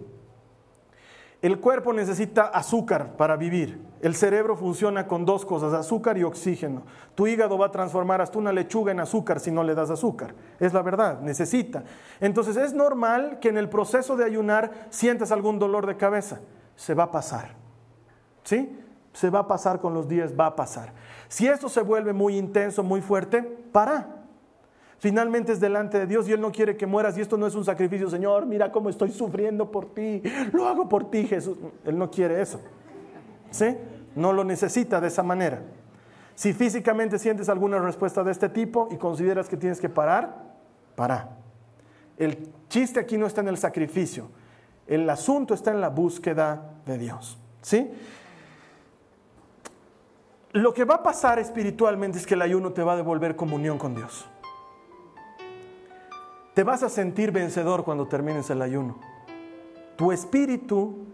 El cuerpo necesita azúcar para vivir. El cerebro funciona con dos cosas, azúcar y oxígeno. Tu hígado va a transformar hasta una lechuga en azúcar si no le das azúcar. Es la verdad, necesita. Entonces es normal que en el proceso de ayunar sientas algún dolor de cabeza. Se va a pasar. ¿Sí? Se va a pasar con los días, va a pasar. Si esto se vuelve muy intenso, muy fuerte, para. Finalmente es delante de Dios y Él no quiere que mueras y esto no es un sacrificio, Señor, mira cómo estoy sufriendo por ti, lo hago por ti, Jesús. Él no quiere eso. ¿Sí? No lo necesita de esa manera. Si físicamente sientes alguna respuesta de este tipo y consideras que tienes que parar, para. El chiste aquí no está en el sacrificio, el asunto está en la búsqueda de Dios. ¿Sí? Lo que va a pasar espiritualmente es que el ayuno te va a devolver comunión con Dios. Te vas a sentir vencedor cuando termines el ayuno. Tu espíritu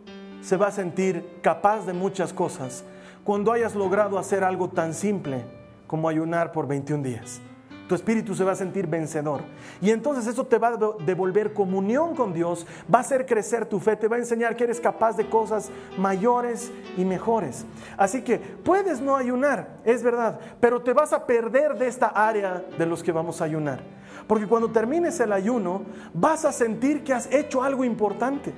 se va a sentir capaz de muchas cosas cuando hayas logrado hacer algo tan simple como ayunar por 21 días. Tu espíritu se va a sentir vencedor. Y entonces eso te va a devolver comunión con Dios, va a hacer crecer tu fe, te va a enseñar que eres capaz de cosas mayores y mejores. Así que puedes no ayunar, es verdad, pero te vas a perder de esta área de los que vamos a ayunar. Porque cuando termines el ayuno, vas a sentir que has hecho algo importante.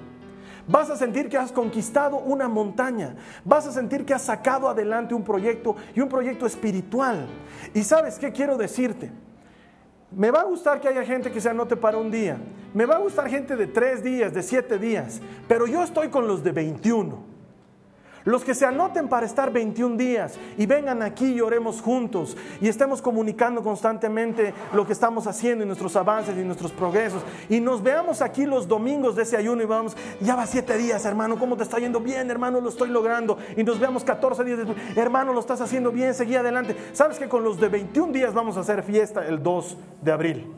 Vas a sentir que has conquistado una montaña. Vas a sentir que has sacado adelante un proyecto y un proyecto espiritual. Y sabes qué quiero decirte. Me va a gustar que haya gente que se anote para un día. Me va a gustar gente de tres días, de siete días. Pero yo estoy con los de 21. Los que se anoten para estar 21 días y vengan aquí y oremos juntos y estemos comunicando constantemente lo que estamos haciendo y nuestros avances y nuestros progresos. Y nos veamos aquí los domingos de ese ayuno y vamos, ya va siete días, hermano, ¿cómo te está yendo? Bien, hermano, lo estoy logrando. Y nos veamos 14 días después, hermano, lo estás haciendo bien, seguí adelante. Sabes que con los de 21 días vamos a hacer fiesta el 2 de abril.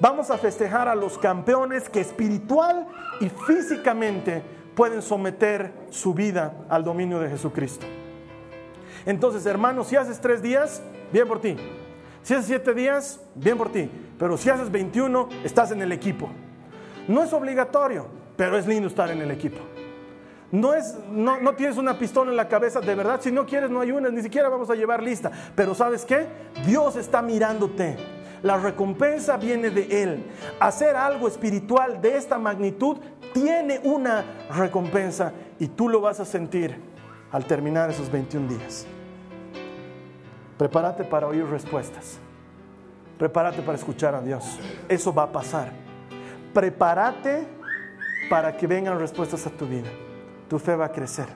Vamos a festejar a los campeones que espiritual y físicamente pueden someter su vida al dominio de Jesucristo. Entonces, hermanos, si haces tres días, bien por ti. Si haces siete días, bien por ti. Pero si haces 21, estás en el equipo. No es obligatorio, pero es lindo estar en el equipo. No, es, no, no, tienes una pistola en la cabeza, de verdad, si no quieres no ayunas, ni siquiera vamos a llevar lista. Pero sabes qué? Dios está mirándote. La recompensa viene de Él. Hacer algo espiritual de esta magnitud tiene una recompensa y tú lo vas a sentir al terminar esos 21 días. Prepárate para oír respuestas. Prepárate para escuchar a Dios. Eso va a pasar. Prepárate para que vengan respuestas a tu vida. Tu fe va a crecer.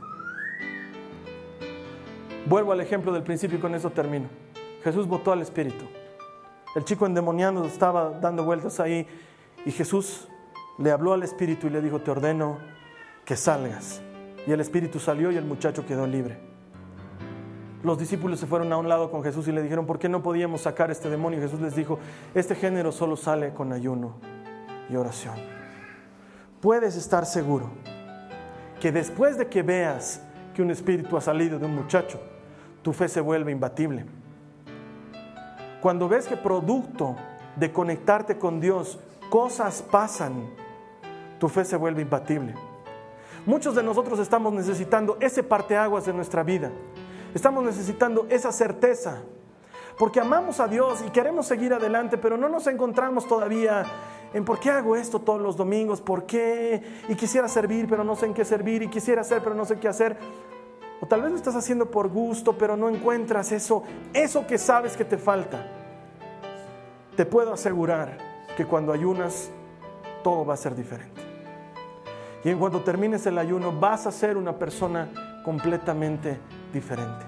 Vuelvo al ejemplo del principio y con eso termino. Jesús votó al Espíritu. El chico endemoniado estaba dando vueltas ahí y Jesús le habló al espíritu y le dijo, te ordeno que salgas. Y el espíritu salió y el muchacho quedó libre. Los discípulos se fueron a un lado con Jesús y le dijeron, ¿por qué no podíamos sacar este demonio? Y Jesús les dijo, este género solo sale con ayuno y oración. Puedes estar seguro que después de que veas que un espíritu ha salido de un muchacho, tu fe se vuelve imbatible. Cuando ves que producto de conectarte con Dios, cosas pasan tu fe se vuelve imbatible. Muchos de nosotros estamos necesitando ese parteaguas de nuestra vida. Estamos necesitando esa certeza. Porque amamos a Dios y queremos seguir adelante, pero no nos encontramos todavía en por qué hago esto todos los domingos, por qué, y quisiera servir, pero no sé en qué servir, y quisiera hacer, pero no sé qué hacer. O tal vez lo estás haciendo por gusto, pero no encuentras eso, eso que sabes que te falta. Te puedo asegurar que cuando ayunas, todo va a ser diferente. Y en cuanto termines el ayuno vas a ser una persona completamente diferente.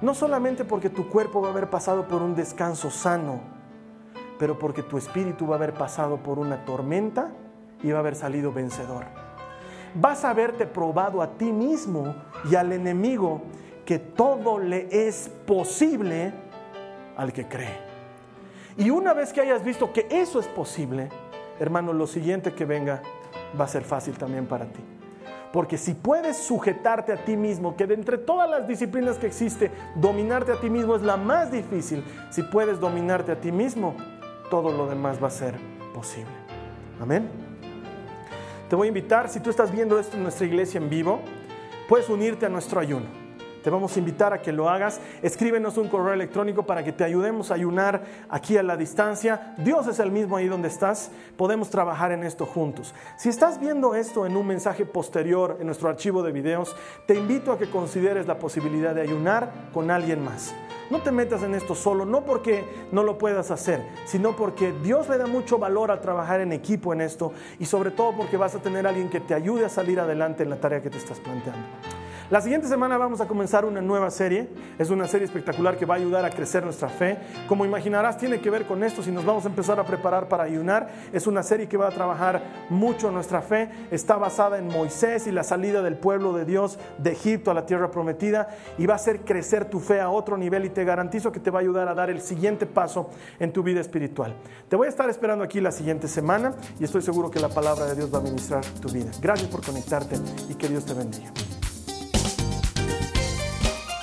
No solamente porque tu cuerpo va a haber pasado por un descanso sano, pero porque tu espíritu va a haber pasado por una tormenta y va a haber salido vencedor. Vas a haberte probado a ti mismo y al enemigo que todo le es posible al que cree. Y una vez que hayas visto que eso es posible, hermano, lo siguiente que venga va a ser fácil también para ti. Porque si puedes sujetarte a ti mismo, que de entre todas las disciplinas que existe, dominarte a ti mismo es la más difícil, si puedes dominarte a ti mismo, todo lo demás va a ser posible. Amén. Te voy a invitar, si tú estás viendo esto en nuestra iglesia en vivo, puedes unirte a nuestro ayuno. Te vamos a invitar a que lo hagas. Escríbenos un correo electrónico para que te ayudemos a ayunar aquí a la distancia. Dios es el mismo ahí donde estás. Podemos trabajar en esto juntos. Si estás viendo esto en un mensaje posterior en nuestro archivo de videos, te invito a que consideres la posibilidad de ayunar con alguien más. No te metas en esto solo, no porque no lo puedas hacer, sino porque Dios le da mucho valor a trabajar en equipo en esto y sobre todo porque vas a tener alguien que te ayude a salir adelante en la tarea que te estás planteando. La siguiente semana vamos a comenzar una nueva serie. Es una serie espectacular que va a ayudar a crecer nuestra fe. Como imaginarás, tiene que ver con esto. Si nos vamos a empezar a preparar para ayunar, es una serie que va a trabajar mucho nuestra fe. Está basada en Moisés y la salida del pueblo de Dios de Egipto a la tierra prometida y va a hacer crecer tu fe a otro nivel y te garantizo que te va a ayudar a dar el siguiente paso en tu vida espiritual. Te voy a estar esperando aquí la siguiente semana y estoy seguro que la palabra de Dios va a ministrar tu vida. Gracias por conectarte y que Dios te bendiga.